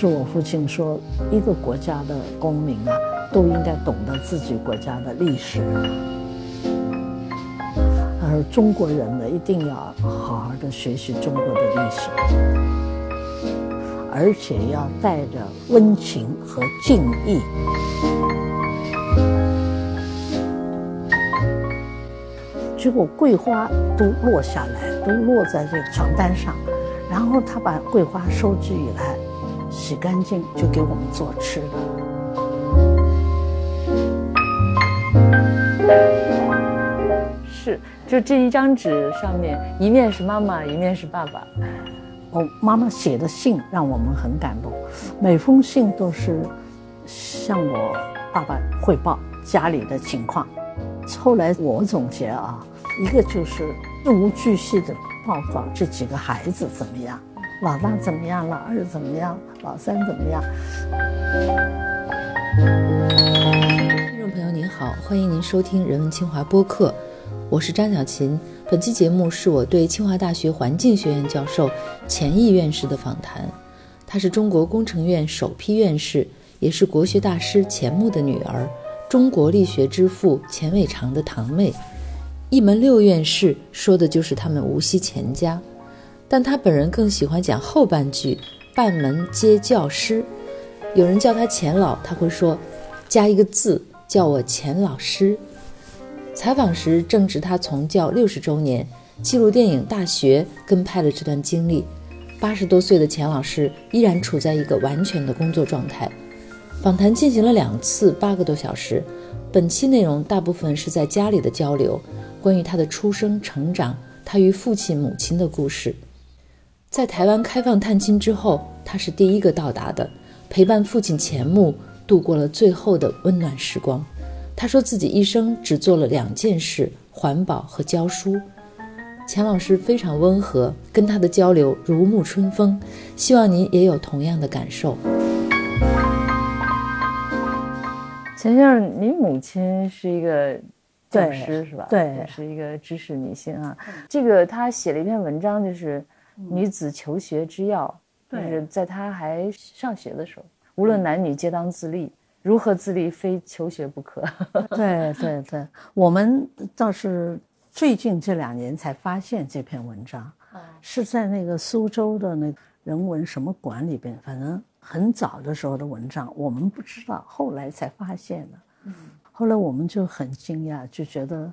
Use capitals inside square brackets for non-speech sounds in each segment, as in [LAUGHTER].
是我父亲说，一个国家的公民啊，都应该懂得自己国家的历史。而中国人呢，一定要好好的学习中国的历史，而且要带着温情和敬意。结果桂花都落下来，都落在这个床单上，然后他把桂花收集以来，洗干净就给我们做吃的。是，就这一张纸上面，一面是妈妈，一面是爸爸。我妈妈写的信让我们很感动，每封信都是向我爸爸汇报家里的情况。后来我总结啊。一个就是事无巨细的报告这几个孩子怎么样，老大怎么样，老二怎么样，老三怎么样。听众朋友您好，欢迎您收听人文清华播客，我是张小琴。本期节目是我对清华大学环境学院教授钱毅院士的访谈，她是中国工程院首批院士，也是国学大师钱穆的女儿，中国力学之父钱伟长的堂妹。一门六院士说的就是他们无锡钱家，但他本人更喜欢讲后半句“半门皆教师”。有人叫他钱老，他会说加一个字叫我钱老师。采访时正值他从教六十周年，纪录电影《大学》跟拍了这段经历。八十多岁的钱老师依然处在一个完全的工作状态。访谈进行了两次，八个多小时。本期内容大部分是在家里的交流。关于他的出生、成长，他与父亲、母亲的故事。在台湾开放探亲之后，他是第一个到达的，陪伴父亲钱穆度过了最后的温暖时光。他说自己一生只做了两件事：环保和教书。钱老师非常温和，跟他的交流如沐春风。希望您也有同样的感受。钱先生，您母亲是一个。教师是吧？对，是一个知识女性啊。这个她写了一篇文章，就是女子求学之要，就是在她还上学的时候，无论男女皆当自立，如何自立非求学不可。[LAUGHS] 对对对，我们倒是最近这两年才发现这篇文章，是在那个苏州的那人文什么馆里边，反正很早的时候的文章，我们不知道，后来才发现的。嗯。后来我们就很惊讶，就觉得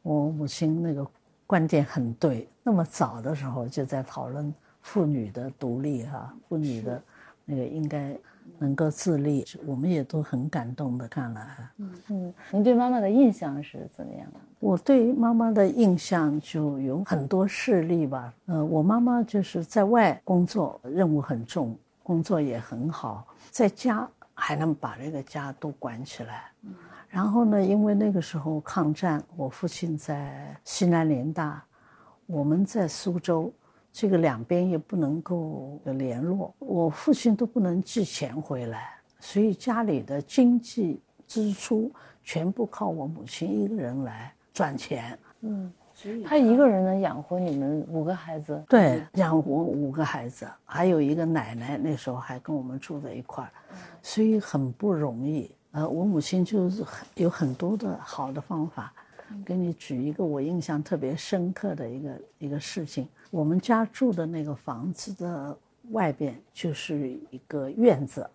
我母亲那个观点很对。那么早的时候就在讨论妇女的独立哈，妇女的那个应该能够自立，我们也都很感动的看了。嗯嗯，您对妈妈的印象是怎么样的？我对妈妈的印象就有很多事例吧。呃，我妈妈就是在外工作，任务很重，工作也很好，在家还能把这个家都管起来。嗯。然后呢？因为那个时候抗战，我父亲在西南联大，我们在苏州，这个两边也不能够联络，我父亲都不能寄钱回来，所以家里的经济支出全部靠我母亲一个人来赚钱。嗯，所以他一个人能养活你们五个孩子？对，养活五个孩子，还有一个奶奶，那时候还跟我们住在一块儿，所以很不容易。呃，我母亲就是很有很多的好的方法，给你举一个我印象特别深刻的一个一个事情。我们家住的那个房子的外边就是一个院子，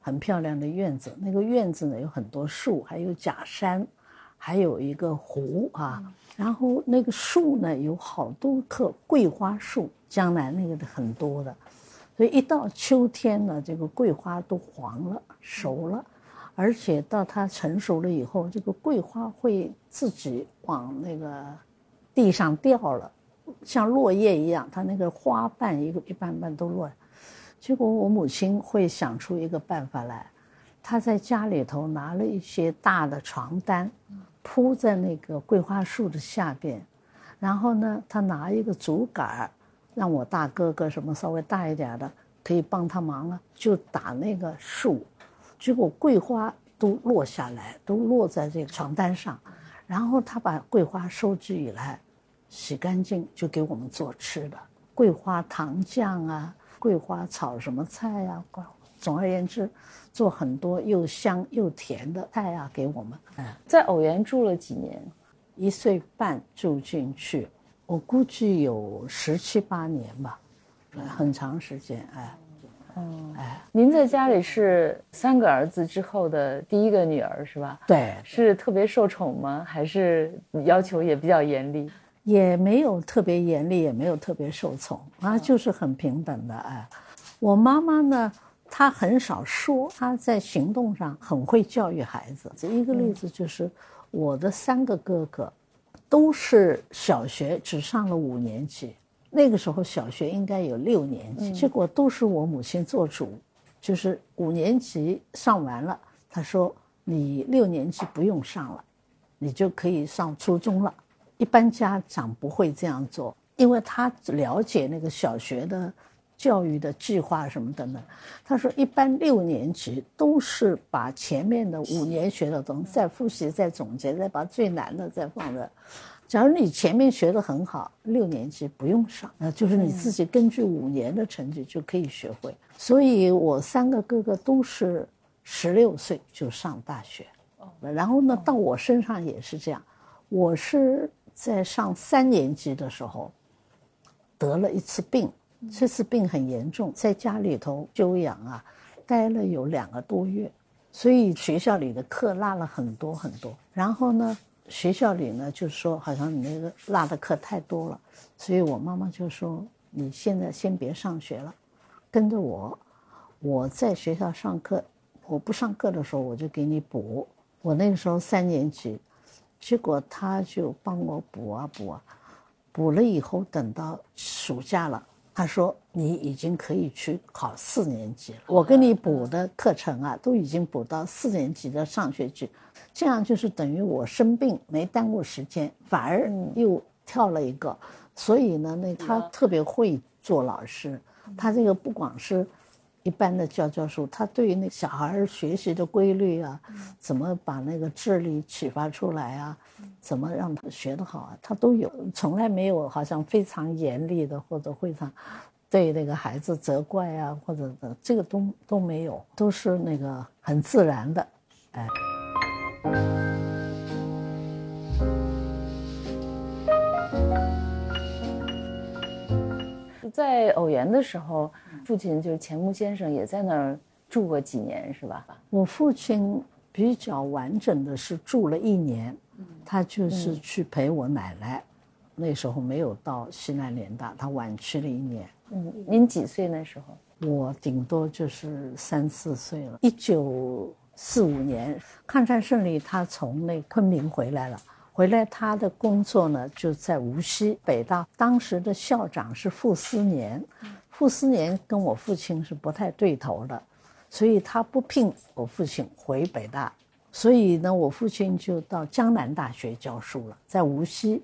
很漂亮的院子。那个院子呢有很多树，还有假山，还有一个湖啊。然后那个树呢有好多棵桂花树，江南那个的很多的，所以一到秋天呢，这个桂花都黄了，熟了。而且到它成熟了以后，这个桂花会自己往那个地上掉了，像落叶一样，它那个花瓣一个一瓣瓣都落。结果我母亲会想出一个办法来，她在家里头拿了一些大的床单，铺在那个桂花树的下边，然后呢，她拿一个竹竿，让我大哥哥什么稍微大一点的可以帮他忙啊，就打那个树。结果桂花都落下来，都落在这个床单上，然后他把桂花收集以来，洗干净就给我们做吃的，桂花糖酱啊，桂花炒什么菜呀，总而言之，做很多又香又甜的菜啊给我们。嗯，在偶园住了几年？一岁半住进去，我估计有十七八年吧，很长时间。哎，嗯，哎，您在家里是三个儿子之后的第一个女儿是吧？对，是特别受宠吗？还是要求也比较严厉？也没有特别严厉，也没有特别受宠啊，就是很平等的。哎，我妈妈呢，她很少说，她在行动上很会教育孩子。这一个例子就是。我的三个哥哥，都是小学只上了五年级，那个时候小学应该有六年级，结果都是我母亲做主，就是五年级上完了，她说你六年级不用上了，你就可以上初中了。一般家长不会这样做，因为他了解那个小学的。教育的计划什么等等，他说一般六年级都是把前面的五年学的东西再复习、再总结、再把最难的再放着。假如你前面学的很好，六年级不用上，那就是你自己根据五年的成绩就可以学会。所以我三个哥哥都是十六岁就上大学，然后呢，到我身上也是这样。我是在上三年级的时候得了一次病。这次病很严重，在家里头休养啊，待了有两个多月，所以学校里的课落了很多很多。然后呢，学校里呢就说好像你那个落的课太多了，所以我妈妈就说你现在先别上学了，跟着我，我在学校上课，我不上课的时候我就给你补。我那个时候三年级，结果他就帮我补啊补啊，补了以后等到暑假了。他说：“你已经可以去考四年级了。我给你补的课程啊，都已经补到四年级的上学去，这样就是等于我生病没耽误时间，反而又跳了一个。所以呢，那他特别会做老师。他这个不光是一般的教教书，他对于那小孩学习的规律啊，怎么把那个智力启发出来啊？”怎么让他学得好啊？他都有，从来没有好像非常严厉的或者非常对那个孩子责怪啊，或者的这个都都没有，都是那个很自然的，哎。在偶园的时候，父亲就是钱穆先生也在那儿住过几年，是吧？我父亲比较完整的是住了一年。他就是去陪我奶奶，那时候没有到西南联大，他晚去了一年。嗯，您几岁那时候？我顶多就是三四岁了。一九四五年抗战胜利，他从那昆明回来了。回来他的工作呢就在无锡北大，当时的校长是傅斯年，傅斯年跟我父亲是不太对头的，所以他不聘我父亲回北大。所以呢，我父亲就到江南大学教书了，在无锡，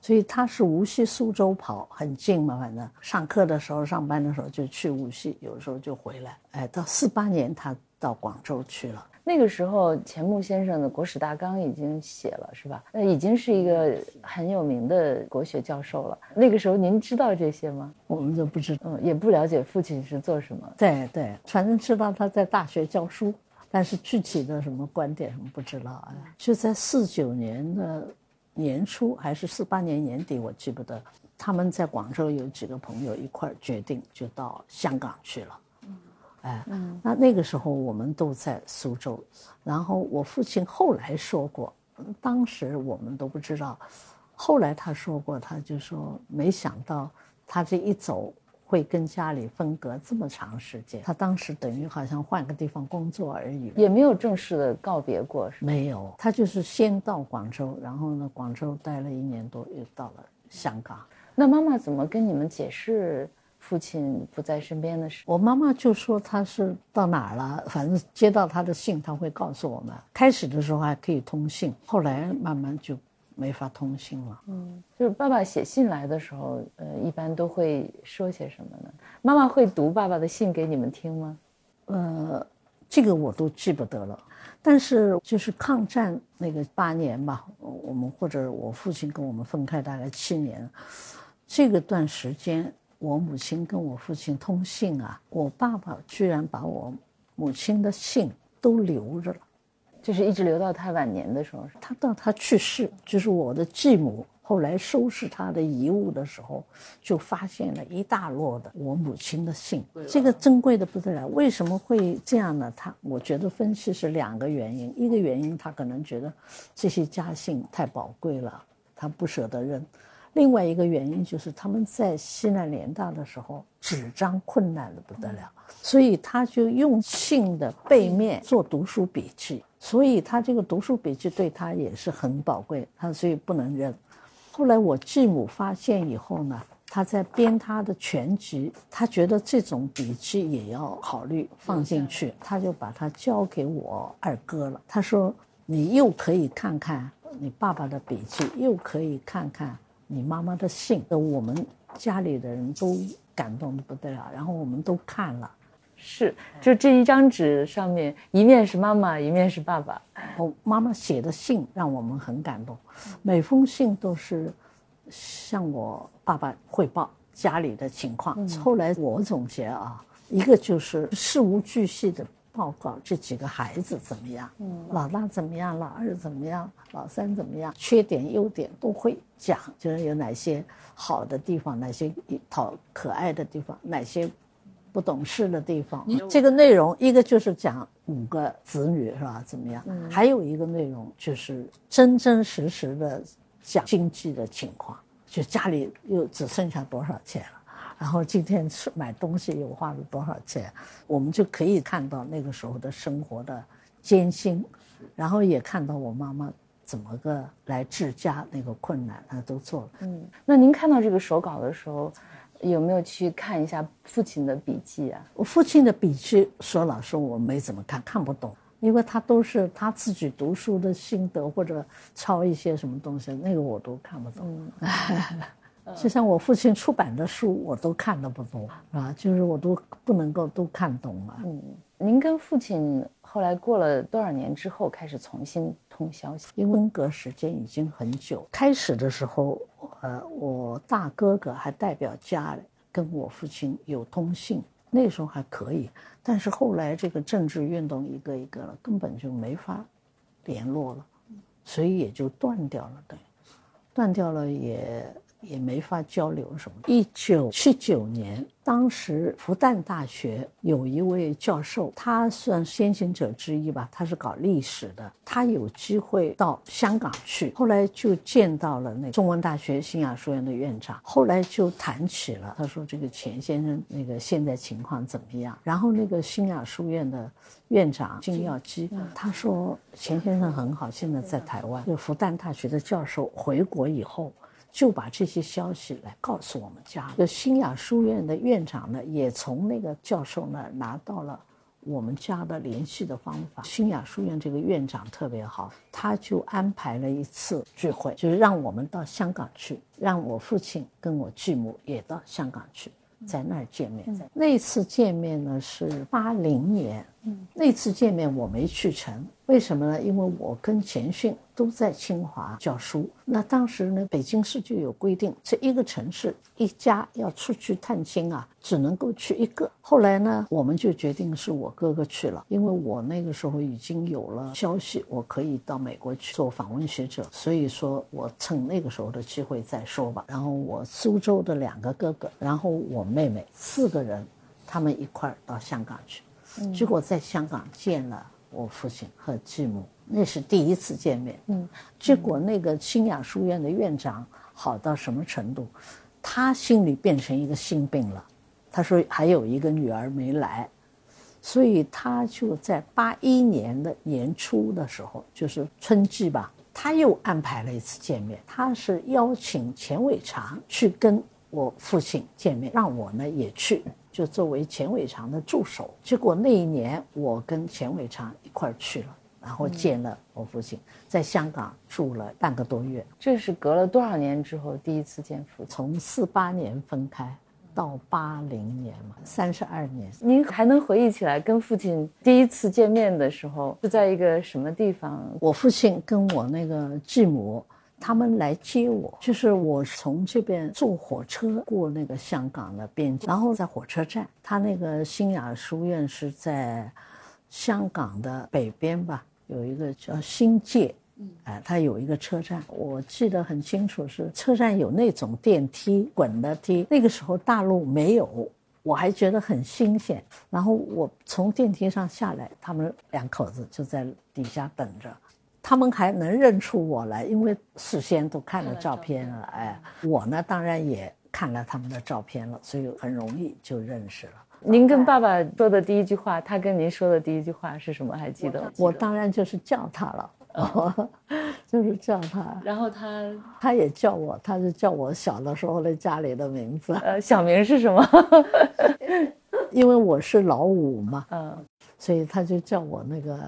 所以他是无锡苏州跑，很近嘛。反正上课的时候、上班的时候就去无锡，有时候就回来。哎，到四八年他到广州去了。那个时候，钱穆先生的《国史大纲》已经写了，是吧？那已经是一个很有名的国学教授了。那个时候您知道这些吗？我们都不知，嗯，也不了解父亲是做什么。对对，反正知道他在大学教书。但是具体的什么观点什么不知道啊？就在四九年的年初还是四八年年底，我记不得。他们在广州有几个朋友一块儿决定就到香港去了。嗯，哎，那那个时候我们都在苏州。然后我父亲后来说过，当时我们都不知道。后来他说过，他就说没想到他这一走。会跟家里分隔这么长时间，他当时等于好像换个地方工作而已，也没有正式的告别过，是没有。他就是先到广州，然后呢，广州待了一年多，又到了香港。那妈妈怎么跟你们解释父亲不在身边的时候？我妈妈就说他是到哪儿了，反正接到他的信，他会告诉我们。开始的时候还可以通信，后来慢慢就。没法通信了。嗯，就是爸爸写信来的时候，呃，一般都会说些什么呢？妈妈会读爸爸的信给你们听吗？呃，这个我都记不得了。但是就是抗战那个八年吧，我们或者我父亲跟我们分开大概七年，这个段时间我母亲跟我父亲通信啊，我爸爸居然把我母亲的信都留着了，就是一直留到他晚年的时候。他到他去世，就是我的继母后来收拾他的遗物的时候，就发现了一大摞的我母亲的信，这个珍贵的不得了。为什么会这样呢？他我觉得分析是两个原因，一个原因他可能觉得这些家信太宝贵了，他不舍得扔。另外一个原因就是他们在西南联大的时候，纸张困难的不得了，所以他就用信的背面做读书笔记，所以他这个读书笔记对他也是很宝贵，他所以不能扔。后来我继母发现以后呢，他在编他的全集，他觉得这种笔记也要考虑放进去，他就把它交给我二哥了。他说：“你又可以看看你爸爸的笔记，又可以看看。”你妈妈的信，我们家里的人都感动的不得了，然后我们都看了，是，就这一张纸上面，一面是妈妈，一面是爸爸。我妈妈写的信让我们很感动，每封信都是向我爸爸汇报家里的情况。后来我总结啊，一个就是事无巨细的。报告这几个孩子怎么样？嗯，老大怎么样？老二怎么样？老三怎么样？缺点、优点都会讲，就是有哪些好的地方，哪些讨可爱的地方，哪些不懂事的地方。这个内容一个就是讲五个子女是吧？怎么样？还有一个内容就是真真实实的讲经济的情况，就家里又只剩下多少钱了。然后今天吃买东西又花了多少钱，我们就可以看到那个时候的生活的艰辛，然后也看到我妈妈怎么个来治家那个困难，她都做了。嗯，那您看到这个手稿的时候，有没有去看一下父亲的笔记啊？我父亲的笔记，说老实我没怎么看，看不懂，因为他都是他自己读书的心得或者抄一些什么东西，那个我都看不懂。[LAUGHS] 就像我父亲出版的书，我都看的不多啊，就是我都不能够都看懂了。嗯，您跟父亲后来过了多少年之后开始重新通消息？因为分隔时间已经很久。开始的时候，呃，我大哥哥还代表家跟我父亲有通信，那时候还可以。但是后来这个政治运动一个一个了，根本就没法联络了，所以也就断掉了。对，断掉了也。也没法交流什么。一九七九年，当时复旦大学有一位教授，他算先行者之一吧，他是搞历史的，他有机会到香港去，后来就见到了那中文大学新亚书院的院长，后来就谈起了，他说这个钱先生那个现在情况怎么样？然后那个新亚书院的院长金耀基，他说钱先生很好，现在在台湾，就复旦大学的教授回国以后。就把这些消息来告诉我们家。就新雅书院的院长呢，也从那个教授那儿拿到了我们家的联系的方法。新雅书院这个院长特别好，他就安排了一次聚会，就是让我们到香港去，让我父亲跟我继母也到香港去，在那儿见面。那次见面呢是八零年，那次见面我没去成，为什么呢？因为我跟钱训。都在清华教书。那当时呢，北京市就有规定，这一个城市一家要出去探亲啊，只能够去一个。后来呢，我们就决定是我哥哥去了，因为我那个时候已经有了消息，我可以到美国去做访问学者，所以说我趁那个时候的机会再说吧。然后我苏州的两个哥哥，然后我妹妹，四个人，他们一块儿到香港去，结果在香港见了我父亲和继母。那是第一次见面，嗯，结果那个新雅书院的院长好到什么程度？他心里变成一个心病了。他说还有一个女儿没来，所以他就在八一年的年初的时候，就是春季吧，他又安排了一次见面。他是邀请钱伟长去跟我父亲见面，让我呢也去，就作为钱伟长的助手。结果那一年我跟钱伟长一块儿去了。然后见了我父亲，在香港住了半个多月。这是隔了多少年之后第一次见父亲？从四八年分开到八零年嘛，三十二年。您还能回忆起来跟父亲第一次见面的时候是在一个什么地方？我父亲跟我那个继母他们来接我，就是我从这边坐火车过那个香港的边境，然后在火车站，他那个新雅书院是在香港的北边吧，有一个叫新界，哎，它有一个车站，我记得很清楚，是车站有那种电梯，滚的梯，那个时候大陆没有，我还觉得很新鲜。然后我从电梯上下来，他们两口子就在底下等着。他们还能认出我来，因为事先都看了照片了。哎，我呢当然也看了他们的照片了，所以很容易就认识了。您跟爸爸说的第一句话，他跟您说的第一句话是什么？还记得吗？我当然就是叫他了，[LAUGHS] 就是叫他。然后他他也叫我，他就叫我小的时候的家里的名字。[LAUGHS] 呃，小名是什么？[LAUGHS] 因为我是老五嘛，嗯，所以他就叫我那个。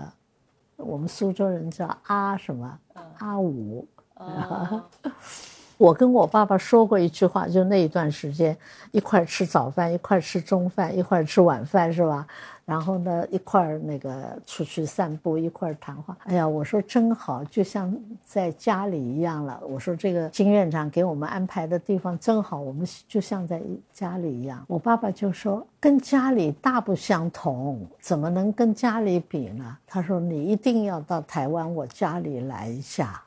我们苏州人叫阿什么？阿五。[LAUGHS] 我跟我爸爸说过一句话，就那一段时间，一块吃早饭，一块吃中饭，一块吃晚饭，是吧？然后呢，一块那个出去散步，一块谈话。哎呀，我说真好，就像在家里一样了。我说这个金院长给我们安排的地方真好，我们就像在家里一样。我爸爸就说，跟家里大不相同，怎么能跟家里比呢？他说你一定要到台湾我家里来一下，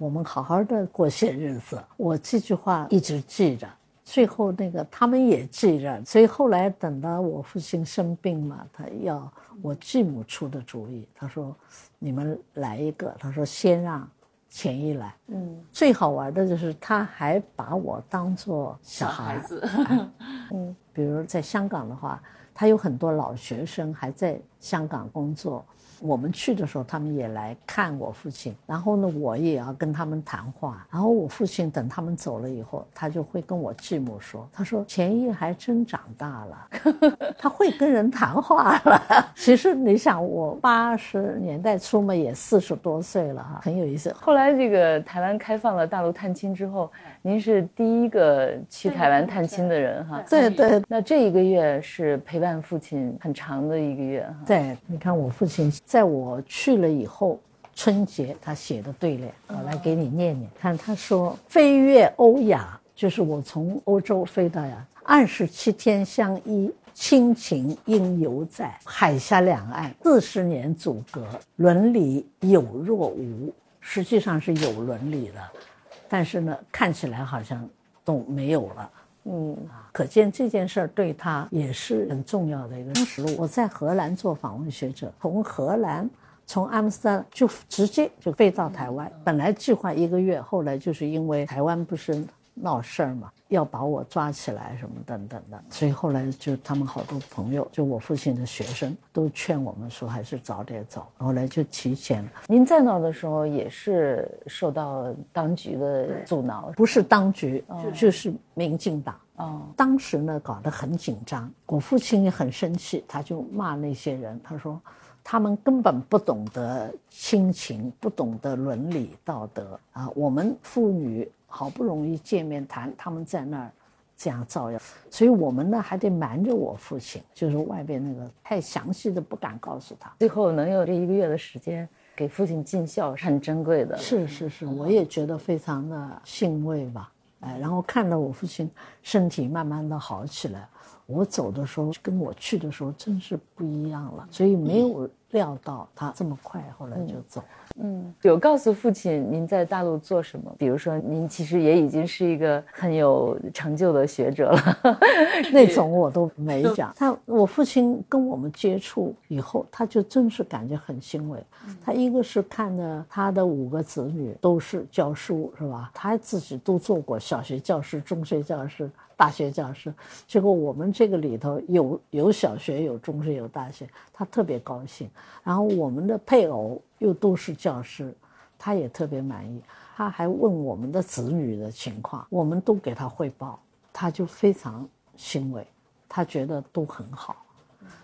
我们好好的过些日子。我这句话一直记着。最后那个他们也记着，所以后来等到我父亲生病嘛，他要我继母出的主意，他说：“你们来一个。”他说：“先让钱一来。”嗯，最好玩的就是他还把我当做小孩子。[LAUGHS] 嗯，比如在香港的话，他有很多老学生还在香港工作。我们去的时候，他们也来看我父亲，然后呢，我也要跟他们谈话。然后我父亲等他们走了以后，他就会跟我继母说：“他说钱毅还真长大了，[LAUGHS] 他会跟人谈话了。[LAUGHS] ”其实你想，我八十年代初嘛，也四十多岁了哈，很有意思。后来这个台湾开放了大陆探亲之后，您是第一个去台湾探亲的人哈。对对。那这一个月是陪伴父亲很长的一个月哈。对，你看我父亲。在我去了以后，春节他写的对联，我来给你念念。看他说：“飞越欧亚，就是我从欧洲飞到呀，二十七天相依，亲情应犹在。海峡两岸四十年阻隔，伦理有若无。实际上是有伦理的，但是呢，看起来好像都没有了。”嗯，可见这件事儿对他也是很重要的一个实录。我在荷兰做访问学者，从荷兰从阿姆斯特就直接就飞到台湾，本来计划一个月，后来就是因为台湾不是闹事儿嘛，要把我抓起来什么等等的，所以后来就他们好多朋友，就我父亲的学生都劝我们说还是早点走，后来就提前了。您在那的时候也是受到当局的阻挠，不是当局，就是民进党。哦，当时呢搞得很紧张，我父亲也很生气，他就骂那些人，他说他们根本不懂得亲情，不懂得伦理道德啊，我们妇女。好不容易见面谈，他们在那儿这样造谣，所以我们呢还得瞒着我父亲，就是外边那个太详细的不敢告诉他。最后能有这一个月的时间给父亲尽孝，是很珍贵的。是是是，我也觉得非常的欣慰吧。哎，然后看到我父亲身体慢慢的好起来，我走的时候跟我去的时候真是不一样了，所以没有料到他这么快，后来就走了。嗯，有告诉父亲您在大陆做什么？比如说，您其实也已经是一个很有成就的学者了，[LAUGHS] 那种我都没讲。他我父亲跟我们接触以后，他就真是感觉很欣慰。他一个是看着他的五个子女都是教书，是吧？他自己都做过小学教师、中学教师、大学教师，结果我们这个里头有有小学、有中学、有大学，他特别高兴。然后我们的配偶。又都是教师，他也特别满意。他还问我们的子女的情况，我们都给他汇报，他就非常欣慰，他觉得都很好。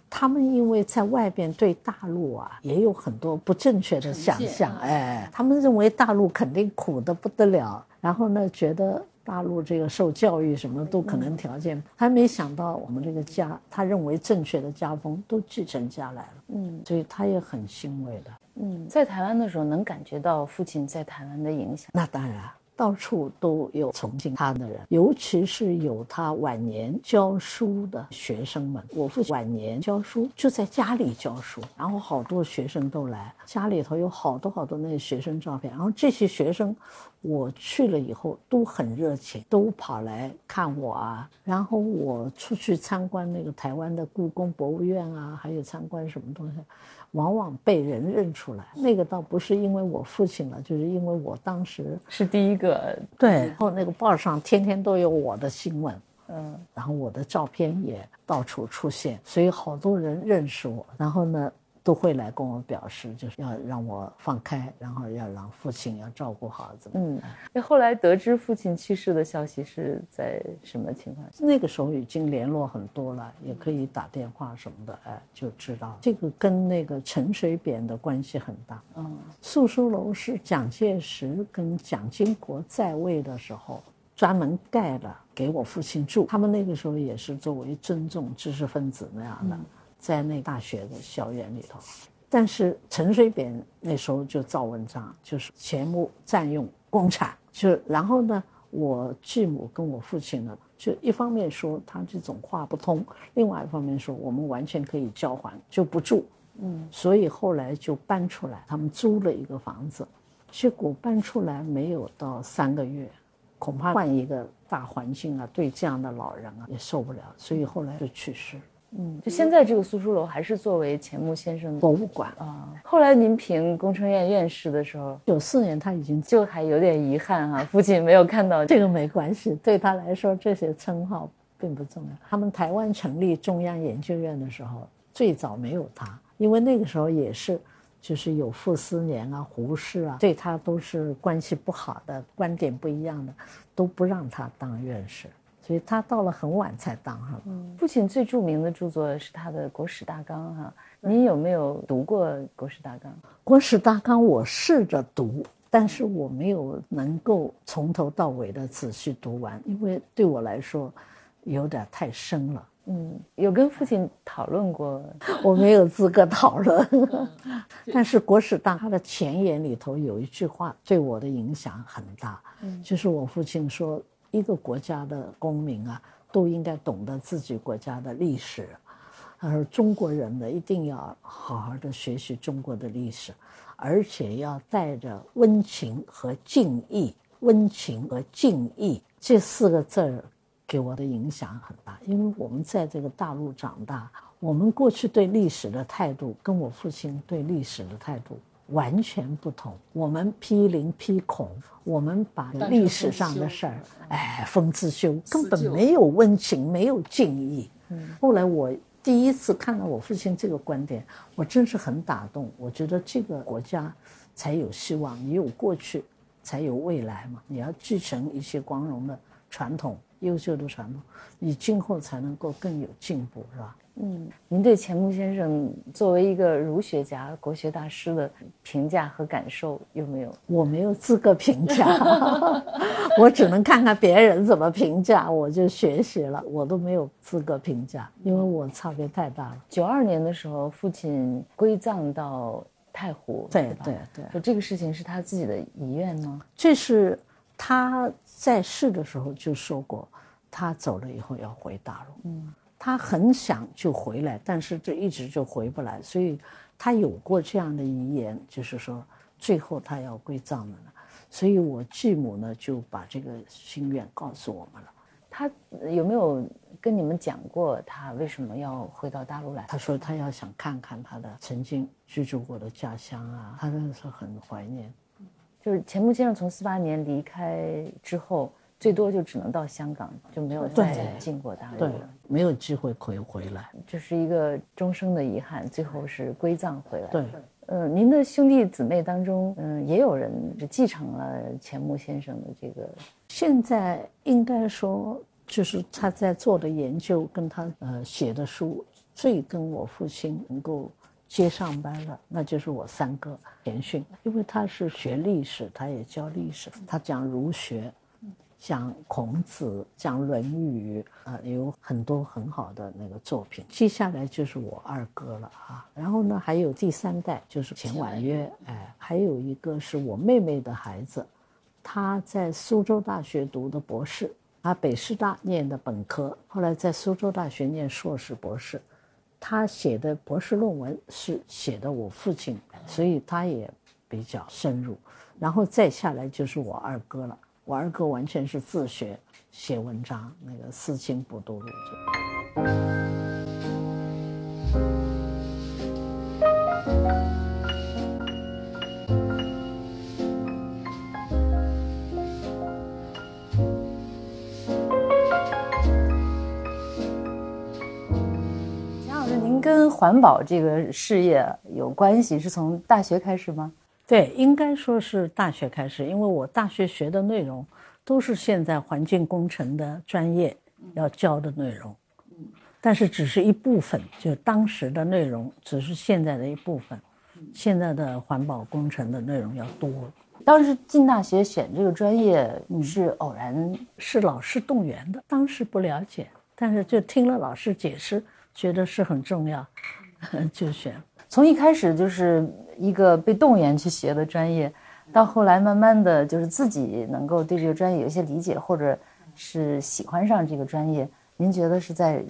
他们因为在外边对大陆啊也有很多不正确的想象，哎，他们认为大陆肯定苦的不得了，然后呢觉得大陆这个受教育什么都可能条件，还没想到我们这个家，他认为正确的家风都继承下来了，嗯，所以他也很欣慰的。嗯，在台湾的时候能感觉到父亲在台湾的影响。那当然。到处都有崇敬他的人，尤其是有他晚年教书的学生们。我父亲晚年教书就在家里教书，然后好多学生都来，家里头有好多好多那些学生照片。然后这些学生，我去了以后都很热情，都跑来看我啊。然后我出去参观那个台湾的故宫博物院啊，还有参观什么东西。往往被人认出来，那个倒不是因为我父亲了，就是因为我当时是第一个。对，然后那个报上天天都有我的新闻，嗯，然后我的照片也到处出现，所以好多人认识我。然后呢？都会来跟我表示，就是要让我放开，然后要让父亲要照顾好怎么？嗯，那后来得知父亲去世的消息是在什么情况下？那个时候已经联络很多了，也可以打电话什么的，哎，就知道这个跟那个陈水扁的关系很大。嗯，宿书楼是蒋介石跟蒋经国在位的时候专门盖的，给我父亲住。他们那个时候也是作为尊重知识分子那样的。在那大学的校园里头，但是陈水扁那时候就造文章，就是钱穆占用公产，就然后呢，我继母跟我父亲呢，就一方面说他这种话不通，另外一方面说我们完全可以交还，就不住，嗯，所以后来就搬出来，他们租了一个房子，结果搬出来没有到三个月，恐怕换一个大环境啊，对这样的老人啊也受不了，所以后来就去世。嗯，就现在这个苏书楼还是作为钱穆先生博物馆啊。后来您评工程院院士的时候，九四年他已经就还有点遗憾哈，父亲没有看到这个没关系，对他来说这些称号并不重要。他们台湾成立中央研究院的时候，最早没有他，因为那个时候也是就是有傅斯年啊、胡适啊，对他都是关系不好的，观点不一样的，都不让他当院士。所以他到了很晚才当哈。父亲最著名的著作是他的《国史大纲》哈，您有没有读过《国史大纲》？《国史大纲》我试着读，但是我没有能够从头到尾的仔细读完，因为对我来说有点太深了。嗯，有跟父亲讨论过，[LAUGHS] 我没有资格讨论。[LAUGHS] [LAUGHS] 但是《国史大纲》的前言里头有一句话对我的影响很大，嗯就是我父亲说。一个国家的公民啊，都应该懂得自己国家的历史。而中国人呢，一定要好好的学习中国的历史，而且要带着温情和敬意。温情和敬意这四个字儿给我的影响很大，因为我们在这个大陆长大，我们过去对历史的态度跟我父亲对历史的态度。完全不同。我们批林批孔，我们把历史上的事儿，哎，封自修，根本没有温情，没有敬意。嗯后来我第一次看到我父亲这个观点，我真是很打动。我觉得这个国家才有希望，你有过去，才有未来嘛。你要继承一些光荣的传统、优秀的传统，你今后才能够更有进步，是吧？嗯，您对钱穆先生作为一个儒学家、国学大师的评价和感受有没有？我没有资格评价，[LAUGHS] [LAUGHS] 我只能看看别人怎么评价，我就学习了。我都没有资格评价，因为我差别太大了。九二年的时候，父亲归葬到太湖，对对对，就这个事情是他自己的遗愿吗？这是他在世的时候就说过，他走了以后要回大陆。嗯。他很想就回来，但是这一直就回不来，所以他有过这样的遗言，就是说最后他要归藏的了。所以我继母呢就把这个心愿告诉我们了。他有没有跟你们讲过他为什么要回到大陆来？他说他要想看看他的曾经居住过的家乡啊，他真的是很怀念。就是钱穆先生从四八年离开之后。最多就只能到香港，就没有再进过大陆了，没有机会可以回来，这是一个终生的遗憾。最后是归葬回来。对，嗯，您的兄弟姊妹当中，嗯，也有人继承了钱穆先生的这个。现在应该说，就是他在做的研究，跟他呃写的书，最跟我父亲能够接上班了，那就是我三哥钱训，因为他是学历史，他也教历史，他讲儒学。讲孔子，讲《论语》，啊，有很多很好的那个作品。接下来就是我二哥了啊，然后呢，还有第三代就是钱婉约，哎，还有一个是我妹妹的孩子，他在苏州大学读的博士，啊，北师大念的本科，后来在苏州大学念硕士、博士。他写的博士论文是写的我父亲，所以他也比较深入。然后再下来就是我二哥了。我二哥完全是自学写文章，那个四清不读录。环保这个事业有关系，是从大学开始吗？对，应该说是大学开始，因为我大学学的内容都是现在环境工程的专业要教的内容，但是只是一部分，就当时的内容只是现在的一部分，现在的环保工程的内容要多。当时进大学选这个专业你是偶然，是老师动员的，当时不了解，但是就听了老师解释，觉得是很重要，[LAUGHS] 就选。从一开始就是一个被动员去学的专业，到后来慢慢的就是自己能够对这个专业有一些理解，或者是喜欢上这个专业。您觉得是在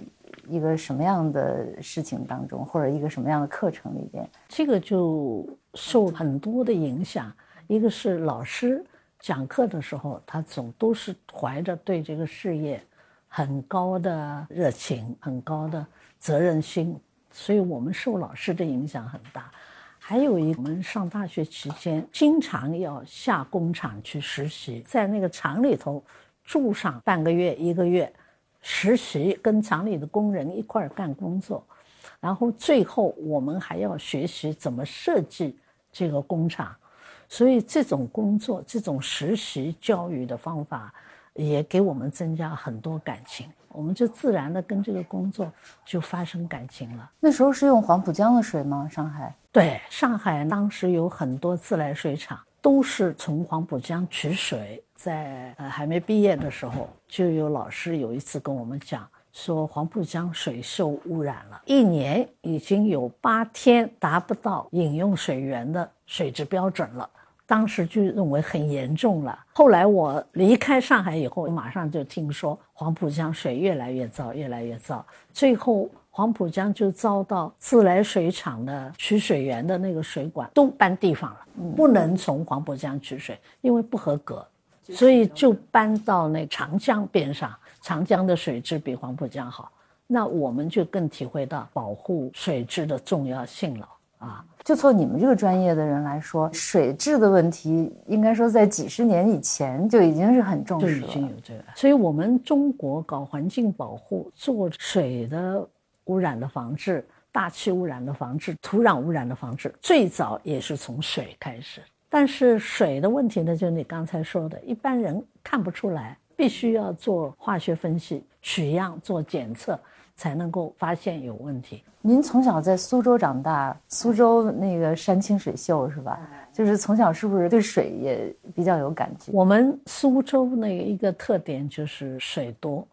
一个什么样的事情当中，或者一个什么样的课程里边？这个就受很多的影响。一个是老师讲课的时候，他总都是怀着对这个事业很高的热情、很高的责任心。所以我们受老师的影响很大，还有一，我们上大学期间经常要下工厂去实习，在那个厂里头住上半个月、一个月，实习跟厂里的工人一块儿干工作，然后最后我们还要学习怎么设计这个工厂，所以这种工作、这种实习教育的方法，也给我们增加很多感情。我们就自然的跟这个工作就发生感情了。那时候是用黄浦江的水吗？上海？对，上海当时有很多自来水厂，都是从黄浦江取水。在呃还没毕业的时候，就有老师有一次跟我们讲，说黄浦江水受污染了，一年已经有八天达不到饮用水源的水质标准了。当时就认为很严重了。后来我离开上海以后，马上就听说黄浦江水越来越糟，越来越糟。最后黄浦江就遭到自来水厂的取水源的那个水管都搬地方了，不能从黄浦江取水，因为不合格，所以就搬到那长江边上。长江的水质比黄浦江好，那我们就更体会到保护水质的重要性了啊。就从你们这个专业的人来说，水质的问题，应该说在几十年以前就已经是很重视了。就已经有这个，所以我们中国搞环境保护、做水的污染的防治、大气污染的防治、土壤污染的防治，最早也是从水开始。但是水的问题呢，就你刚才说的，一般人看不出来，必须要做化学分析、取样、做检测。才能够发现有问题。您从小在苏州长大，苏州那个山清水秀是吧？就是从小是不是对水也比较有感觉？我们苏州那个一个特点就是水多。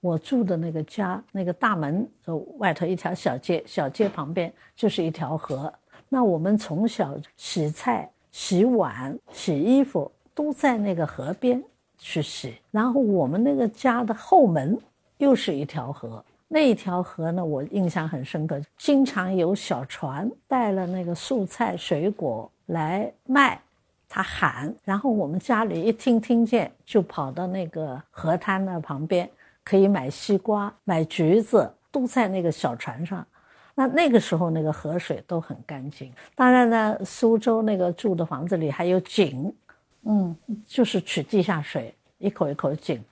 我住的那个家，那个大门外头一条小街，小街旁边就是一条河。那我们从小洗菜、洗碗、洗衣服都在那个河边去洗。然后我们那个家的后门又是一条河。那一条河呢，我印象很深刻，经常有小船带了那个素菜水果来卖，他喊，然后我们家里一听听见，就跑到那个河滩那旁边，可以买西瓜、买橘子，都在那个小船上。那那个时候那个河水都很干净。当然呢，苏州那个住的房子里还有井，嗯，就是取地下水，一口一口井，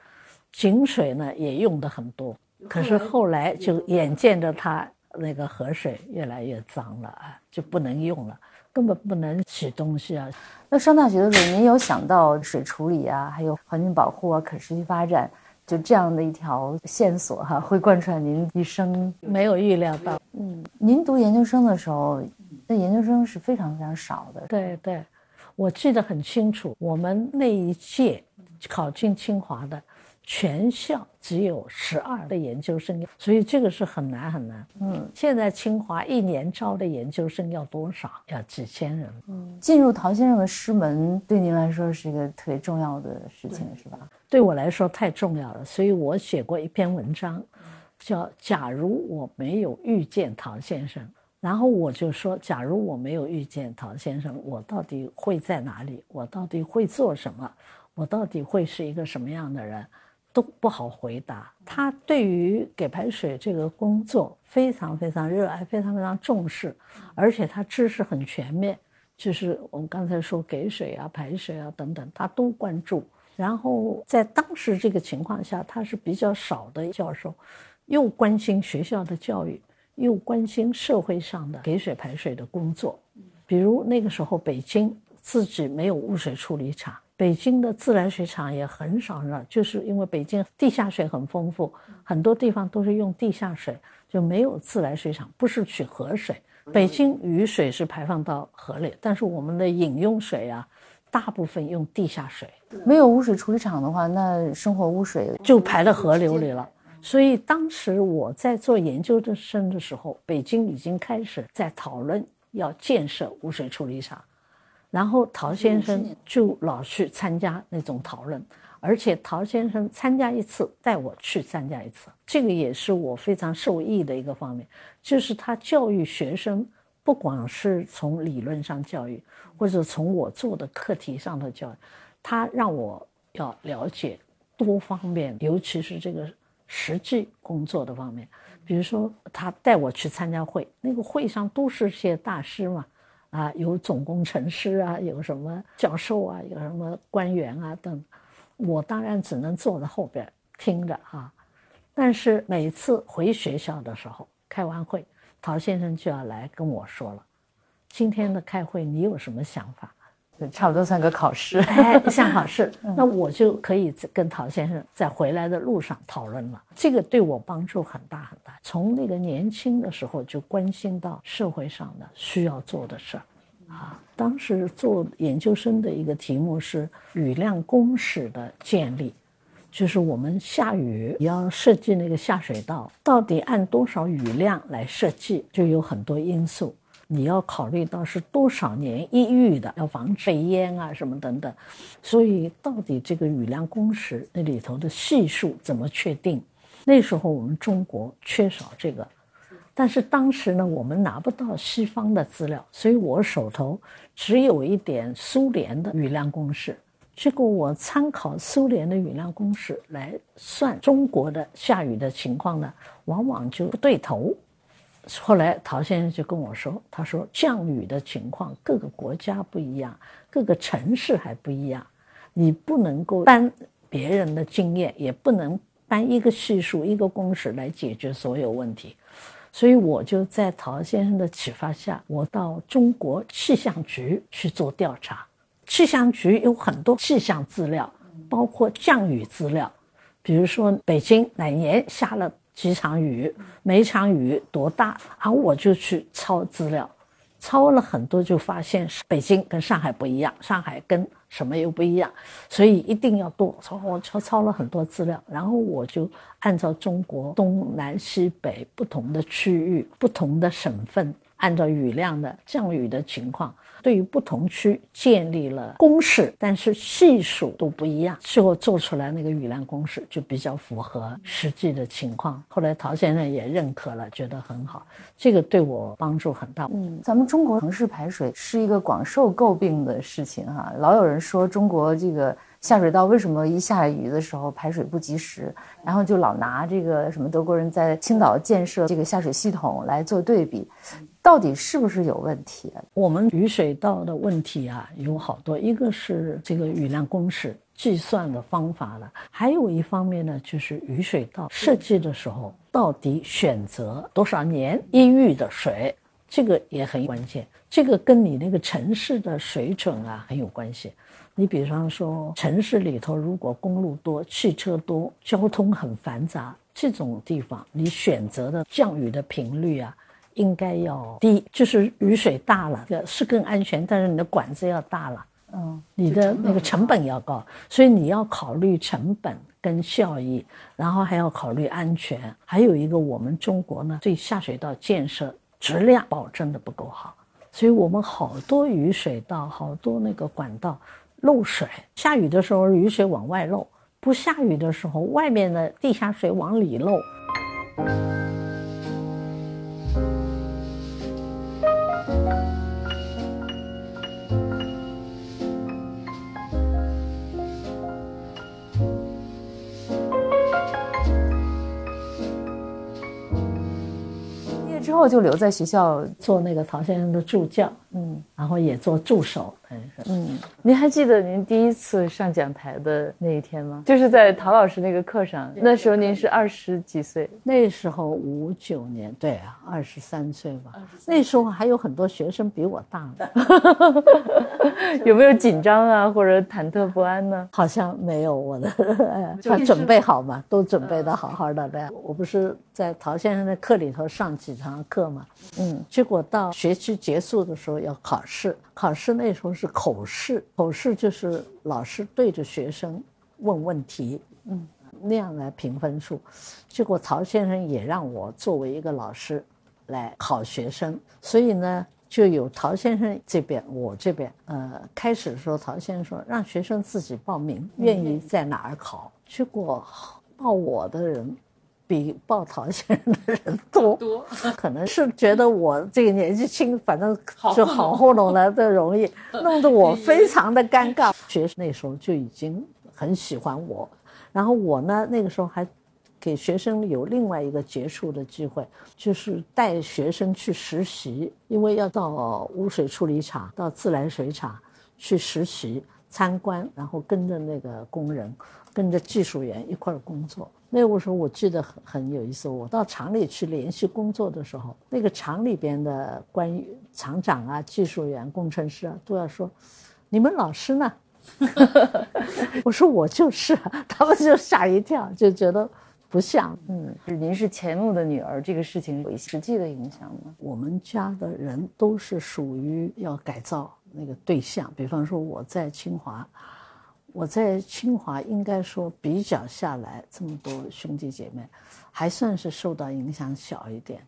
井水呢也用的很多。可是后来就眼见着它那个河水越来越脏了啊，就不能用了，根本不能洗东西啊。那上大学的时候，您有想到水处理啊，还有环境保护啊，可持续发展，就这样的一条线索哈，会贯穿您一生？没有预料到。嗯，您读研究生的时候，那研究生是非常非常少的。对对，我记得很清楚，我们那一届考进清华的。全校只有十二的研究生，所以这个是很难很难。嗯，现在清华一年招的研究生要多少？要几千人。嗯，进入陶先生的师门对您来说是一个特别重要的事情，是吧？对我来说太重要了，所以我写过一篇文章，叫《假如我没有遇见陶先生》，然后我就说，假如我没有遇见陶先生，我到底会在哪里？我到底会做什么？我到底会是一个什么样的人？都不好回答。他对于给排水这个工作非常非常热爱，非常非常重视，而且他知识很全面，就是我们刚才说给水啊、排水啊等等，他都关注。然后在当时这个情况下，他是比较少的教授，又关心学校的教育，又关心社会上的给水排水的工作。比如那个时候北京自己没有污水处理厂。北京的自来水厂也很少很少，就是因为北京地下水很丰富，很多地方都是用地下水，就没有自来水厂，不是取河水。北京雨水是排放到河里，但是我们的饮用水啊，大部分用地下水。没有污水处理厂的话，那生活污水就排到河流里了。所以当时我在做研究生的时候，北京已经开始在讨论要建设污水处理厂。然后陶先生就老去参加那种讨论，而且陶先生参加一次带我去参加一次，这个也是我非常受益的一个方面，就是他教育学生，不管是从理论上教育，或者从我做的课题上的教育，他让我要了解多方面，尤其是这个实际工作的方面，比如说他带我去参加会，那个会上都是些大师嘛。啊，有总工程师啊，有什么教授啊，有什么官员啊等，我当然只能坐在后边听着啊。但是每次回学校的时候，开完会，陶先生就要来跟我说了，今天的开会你有什么想法？差不多算个考试，哎，[LAUGHS] 像考试，那我就可以跟陶先生在回来的路上讨论了。这个对我帮助很大很大。从那个年轻的时候就关心到社会上的需要做的事儿，啊，当时做研究生的一个题目是雨量公式的建立，就是我们下雨要设计那个下水道，到底按多少雨量来设计，就有很多因素。你要考虑到是多少年一遇的，要防止淹啊什么等等，所以到底这个雨量公式那里头的系数怎么确定？那时候我们中国缺少这个，但是当时呢，我们拿不到西方的资料，所以我手头只有一点苏联的雨量公式。结果我参考苏联的雨量公式来算中国的下雨的情况呢，往往就不对头。后来陶先生就跟我说：“他说降雨的情况各个国家不一样，各个城市还不一样，你不能够搬别人的经验，也不能搬一个系数、一个公式来解决所有问题。所以我就在陶先生的启发下，我到中国气象局去做调查。气象局有很多气象资料，包括降雨资料，比如说北京哪年下了。”几场雨，每场雨多大？啊我就去抄资料，抄了很多，就发现北京跟上海不一样，上海跟什么又不一样，所以一定要多抄。我抄抄了很多资料，然后我就按照中国东南西北不同的区域、不同的省份，按照雨量的降雨的情况。对于不同区建立了公式，但是系数都不一样，最后做出来那个雨量公式就比较符合实际的情况。后来陶先生也认可了，觉得很好，这个对我帮助很大。嗯，咱们中国城市排水是一个广受诟病的事情哈，老有人说中国这个下水道为什么一下雨的时候排水不及时，然后就老拿这个什么德国人在青岛建设这个下水系统来做对比。到底是不是有问题？我们雨水道的问题啊，有好多。一个是这个雨量公式计算的方法了，还有一方面呢，就是雨水道设计的时候，到底选择多少年一遇的水，这个也很关键。这个跟你那个城市的水准啊很有关系。你比方说，城市里头如果公路多、汽车多、交通很繁杂这种地方，你选择的降雨的频率啊。应该要低，就是雨水大了，是更安全，但是你的管子要大了，嗯，你的那个成本要高，所以你要考虑成本跟效益，然后还要考虑安全，还有一个我们中国呢对下水道建设质量保证的不够好，所以我们好多雨水道、好多那个管道漏水，下雨的时候雨水往外漏，不下雨的时候外面的地下水往里漏。之后就留在学校做那个曹先生的助教，嗯，然后也做助手，嗯，您还记得您第一次上讲台的那一天吗？就是在陶老师那个课上，那时候您是二十几岁，那时候五九年，对啊，二十三岁吧。那时候还有很多学生比我大呢，[LAUGHS] 有没有紧张啊，或者忐忑不安呢？好像没有，我的 [LAUGHS] 他准备好嘛，都准备的好好的呗。我不是在陶先生的课里头上几堂。课嘛，嗯，结果到学期结束的时候要考试，考试那时候是口试，口试就是老师对着学生问问题，嗯，那样来评分数。结果曹先生也让我作为一个老师来考学生，所以呢，就有陶先生这边，我这边，呃，开始的时候陶先生说让学生自己报名，愿意在哪儿考，结果报我的人。比报陶先生的人多，多 [LAUGHS] 可能是觉得我这个年纪轻，反正就好糊弄了，的容易 [LAUGHS] 弄得我非常的尴尬。学生那时候就已经很喜欢我，然后我呢那个时候还给学生有另外一个结束的机会，就是带学生去实习，因为要到污水处理厂、到自来水厂去实习参观，然后跟着那个工人、跟着技术员一块儿工作。那个时候我记得很很有意思，我到厂里去连续工作的时候，那个厂里边的关于厂长啊、技术员、工程师啊，都要说：“你们老师呢？” [LAUGHS] 我说：“我就是。”他们就吓一跳，就觉得不像。嗯，您是钱穆的女儿，这个事情有实际的影响吗？我们家的人都是属于要改造那个对象，比方说我在清华。我在清华应该说比较下来，这么多兄弟姐妹，还算是受到影响小一点，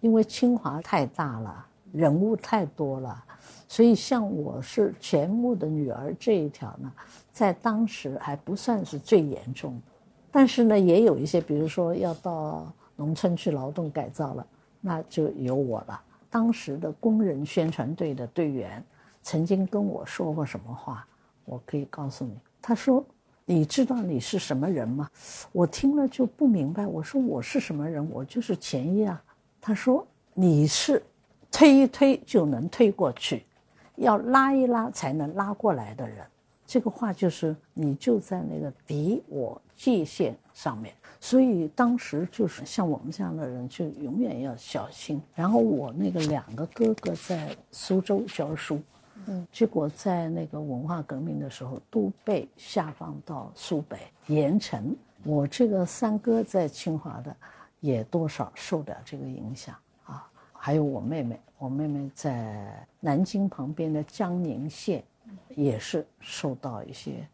因为清华太大了，人物太多了，所以像我是钱穆的女儿这一条呢，在当时还不算是最严重的，但是呢，也有一些，比如说要到农村去劳动改造了，那就有我了。当时的工人宣传队的队员曾经跟我说过什么话？我可以告诉你，他说：“你知道你是什么人吗？”我听了就不明白。我说：“我是什么人？我就是钱一啊。”他说：“你是推一推就能推过去，要拉一拉才能拉过来的人。”这个话就是你就在那个敌我界限上面，所以当时就是像我们这样的人就永远要小心。然后我那个两个哥哥在苏州教书。嗯，结果在那个文化革命的时候都被下放到苏北盐城。我这个三哥在清华的，也多少受点这个影响啊。还有我妹妹，我妹妹在南京旁边的江宁县，也是受到一些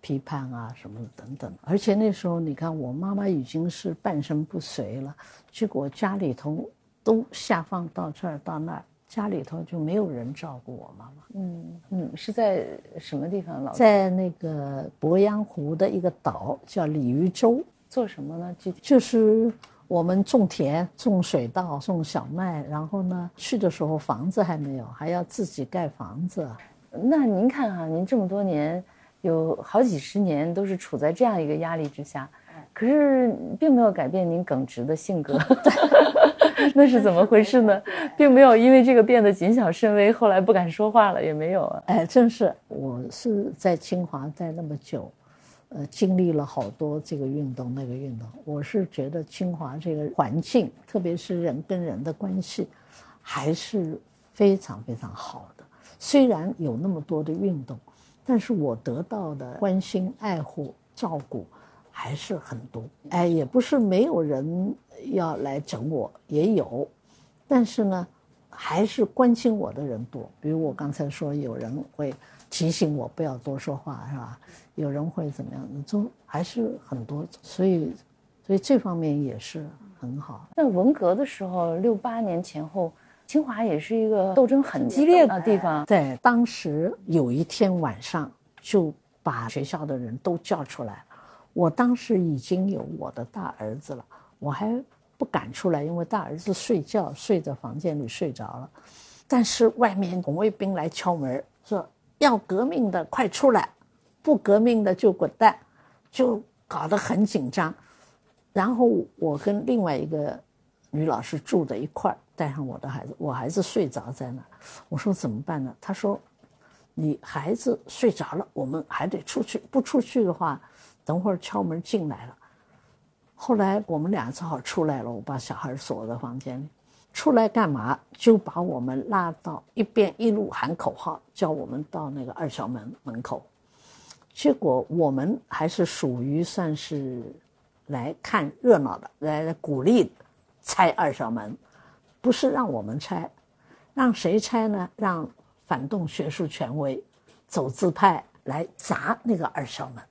批判啊什么的等等。而且那时候你看，我妈妈已经是半身不遂了，结果家里头都下放到这儿到那儿。家里头就没有人照顾我妈妈。嗯嗯，是在什么地方？老在那个鄱阳湖的一个岛，叫鲤鱼洲。做什么呢？具体就是我们种田、种水稻、种小麦。然后呢，去的时候房子还没有，还要自己盖房子。那您看哈，您这么多年，有好几十年都是处在这样一个压力之下，可是并没有改变您耿直的性格。[LAUGHS] 那是怎么回事呢？[LAUGHS] 并没有因为这个变得谨小慎微，后来不敢说话了，也没有啊。哎，正是我是在清华待那么久，呃，经历了好多这个运动那个运动。我是觉得清华这个环境，特别是人跟人的关系，还是非常非常好的。虽然有那么多的运动，但是我得到的关心、爱护、照顾。还是很多，哎，也不是没有人要来整我，也有，但是呢，还是关心我的人多。比如我刚才说，有人会提。醒我不要多说话，是吧？有人会怎么样？就还是很多，所以，所以这方面也是很好。那文革的时候，六八年前后，清华也是一个斗争很激烈的地方。在，当时有一天晚上，就把学校的人都叫出来。我当时已经有我的大儿子了，我还不敢出来，因为大儿子睡觉睡在房间里睡着了。但是外面红卫兵来敲门，说要革命的快出来。不革命的就滚蛋，就搞得很紧张。然后我跟另外一个女老师住在一块儿，带上我的孩子，我孩子睡着在那。我说怎么办呢？她说：“你孩子睡着了，我们还得出去。不出去的话，等会儿敲门进来了。”后来我们俩只好出来了。我把小孩锁在房间里，出来干嘛？就把我们拉到一边，一路喊口号，叫我们到那个二小门门口。结果我们还是属于算是来看热闹的，来鼓励拆二小门，不是让我们拆，让谁拆呢？让反动学术权威、走资派来砸那个二小门。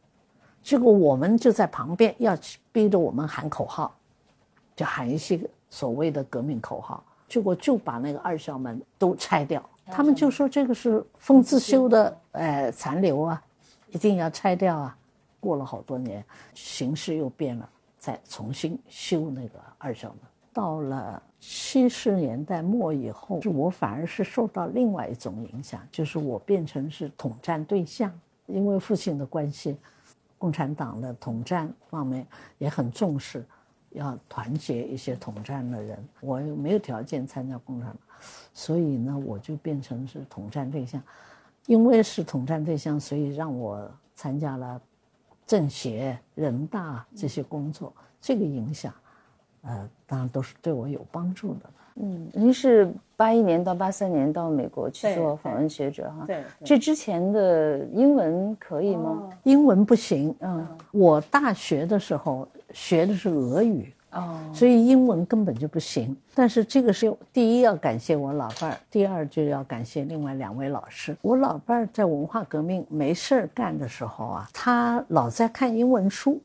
结果我们就在旁边，要逼着我们喊口号，就喊一些所谓的革命口号。结果就把那个二校门都拆掉，他们就说这个是封自修的呃残留啊。一定要拆掉啊！过了好多年，形势又变了，再重新修那个二校门。到了七十年代末以后，我反而是受到另外一种影响，就是我变成是统战对象。因为父亲的关系，共产党的统战方面也很重视，要团结一些统战的人。我又没有条件参加共产党，所以呢，我就变成是统战对象。因为是统战对象，所以让我参加了政协、人大这些工作，这个影响，呃，当然都是对我有帮助的。嗯，您是八一年到八三年到美国去做访问学者哈？对。这之前的英文可以吗？英文不行。嗯。我大学的时候学的是俄语。哦，所以英文根本就不行。但是这个是第一要感谢我老伴儿，第二就要感谢另外两位老师。我老伴儿在文化革命没事儿干的时候啊，他老在看英文书，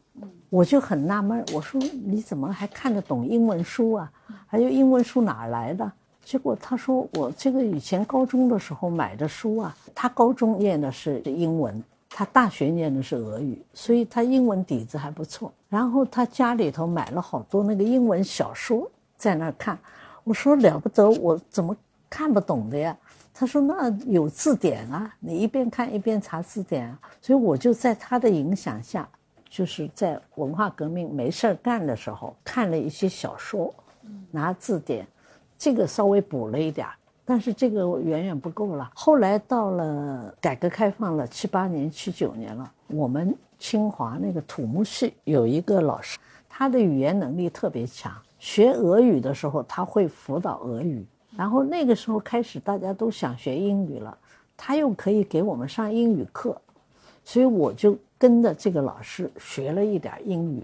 我就很纳闷，我说你怎么还看得懂英文书啊？还有英文书哪来的？结果他说我这个以前高中的时候买的书啊，他高中念的是英文。他大学念的是俄语，所以他英文底子还不错。然后他家里头买了好多那个英文小说，在那看。我说了不得，我怎么看不懂的呀？他说那有字典啊，你一边看一边查字典。所以我就在他的影响下，就是在文化革命没事干的时候，看了一些小说，拿字典，这个稍微补了一点。但是这个远远不够了。后来到了改革开放了七八年、七九年了，我们清华那个土木系有一个老师，他的语言能力特别强。学俄语的时候，他会辅导俄语。然后那个时候开始，大家都想学英语了，他又可以给我们上英语课，所以我就跟着这个老师学了一点英语。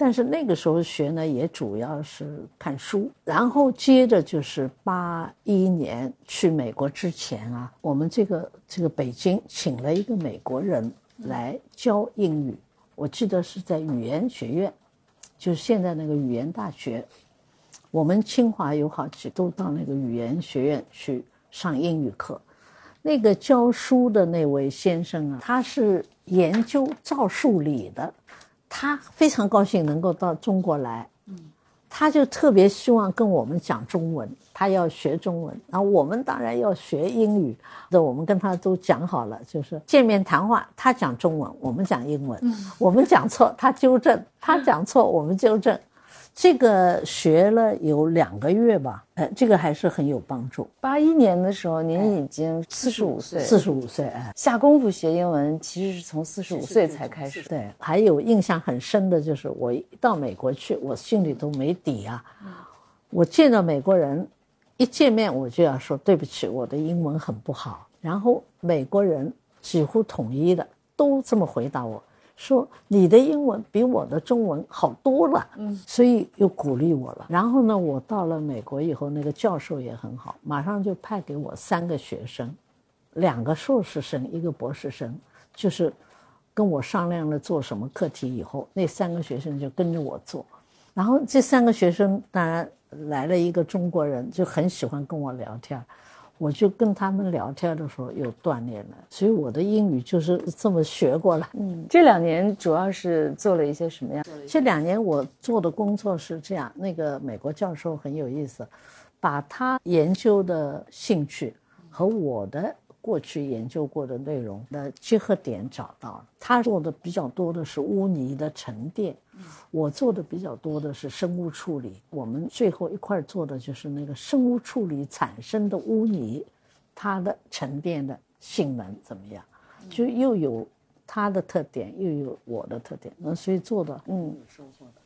但是那个时候学呢，也主要是看书，然后接着就是八一年去美国之前啊，我们这个这个北京请了一个美国人来教英语，我记得是在语言学院，就是现在那个语言大学，我们清华有好几都到那个语言学院去上英语课，那个教书的那位先生啊，他是研究赵树理的。他非常高兴能够到中国来，嗯，他就特别希望跟我们讲中文，他要学中文，然后我们当然要学英语。那我们跟他都讲好了，就是见面谈话，他讲中文，我们讲英文，我们讲错他纠正，他讲错我们纠正。这个学了有两个月吧，呃，这个还是很有帮助。八一年的时候，您已经四十五岁，四十五岁，哎，下功夫学英文，其实是从四十五岁才开始。对，还有印象很深的就是我到美国去，我心里都没底啊。我见到美国人，一见面我就要说对不起，我的英文很不好。然后美国人几乎统一的都这么回答我。说你的英文比我的中文好多了，嗯，所以又鼓励我了。然后呢，我到了美国以后，那个教授也很好，马上就派给我三个学生，两个硕士生，一个博士生，就是跟我商量了做什么课题以后，那三个学生就跟着我做。然后这三个学生当然来了一个中国人，就很喜欢跟我聊天。我就跟他们聊天的时候有锻炼了，所以我的英语就是这么学过来。嗯，这两年主要是做了一些什么呀？这两年我做的工作是这样，那个美国教授很有意思，把他研究的兴趣和我的。过去研究过的内容的结合点找到了，他做的比较多的是污泥的沉淀，我做的比较多的是生物处理。我们最后一块做的就是那个生物处理产生的污泥，它的沉淀的性能怎么样？就又有。他的特点又有我的特点，那所以做的嗯，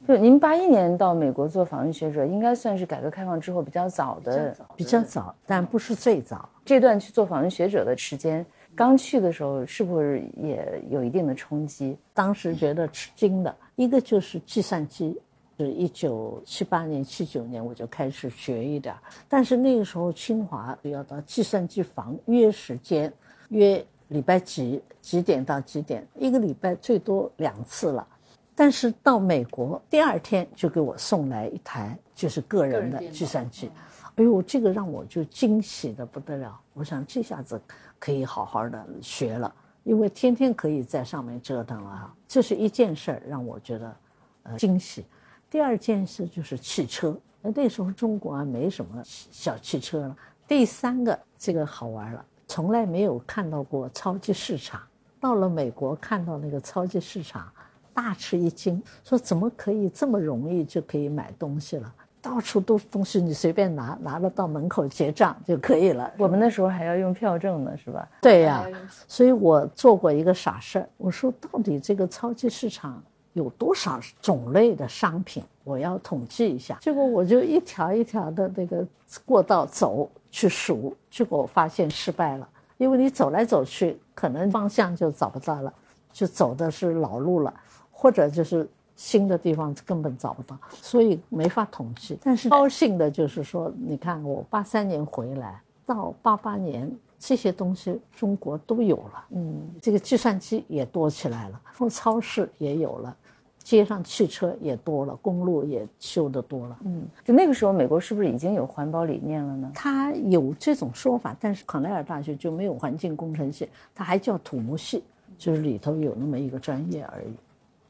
就您八一年到美国做访问学者，应该算是改革开放之后比较早的，比较早，但不是最早。这段去做访问学者的时间，刚去的时候是不是也有一定的冲击？当时觉得吃惊的一个就是计算机，是一九七八年、七九年我就开始学一点，但是那个时候清华要到计算机房约时间，约。礼拜几几点到几点？一个礼拜最多两次了，但是到美国第二天就给我送来一台就是个人的计算机，哎呦，这个让我就惊喜的不得了。我想这下子可以好好的学了，因为天天可以在上面折腾了。这是一件事儿让我觉得呃惊喜。第二件事就是汽车，那时候中国啊没什么小汽车了。第三个这个好玩了。从来没有看到过超级市场，到了美国看到那个超级市场，大吃一惊，说怎么可以这么容易就可以买东西了？到处都是东西，你随便拿，拿了到门口结账就可以了。我们那时候还要用票证呢，是吧？对呀，所以我做过一个傻事儿，我说到底这个超级市场有多少种类的商品，我要统计一下。结果我就一条一条的那个过道走。去数，结果我发现失败了，因为你走来走去，可能方向就找不到了，就走的是老路了，或者就是新的地方根本找不到，所以没法统计。但是高兴的就是说，你看我八三年回来到八八年，这些东西中国都有了，嗯，这个计算机也多起来了，后超市也有了。街上汽车也多了，公路也修得多了。嗯，就那个时候，美国是不是已经有环保理念了呢？它有这种说法，但是康奈尔大学就没有环境工程系，它还叫土木系，就是里头有那么一个专业而已。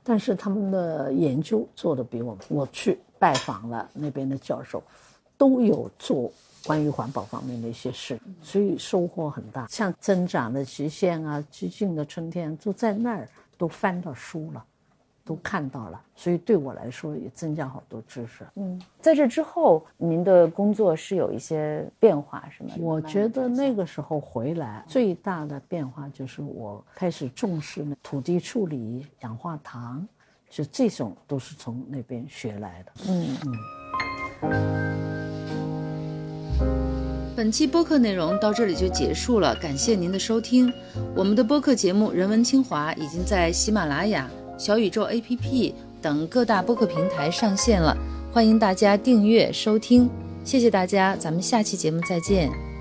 但是他们的研究做的比我们，我去拜访了那边的教授，都有做关于环保方面的一些事，所以收获很大。像增长的极限啊，激进的春天，都在那儿都翻到书了。都看到了，所以对我来说也增加好多知识。嗯，在这之后，您的工作是有一些变化，是吗？我觉得那个时候回来最大的变化就是我开始重视土地处理、氧化糖，就这种都是从那边学来的。嗯嗯。本期播客内容到这里就结束了，感谢您的收听。我们的播客节目《人文清华》已经在喜马拉雅。小宇宙 APP 等各大播客平台上线了，欢迎大家订阅收听，谢谢大家，咱们下期节目再见。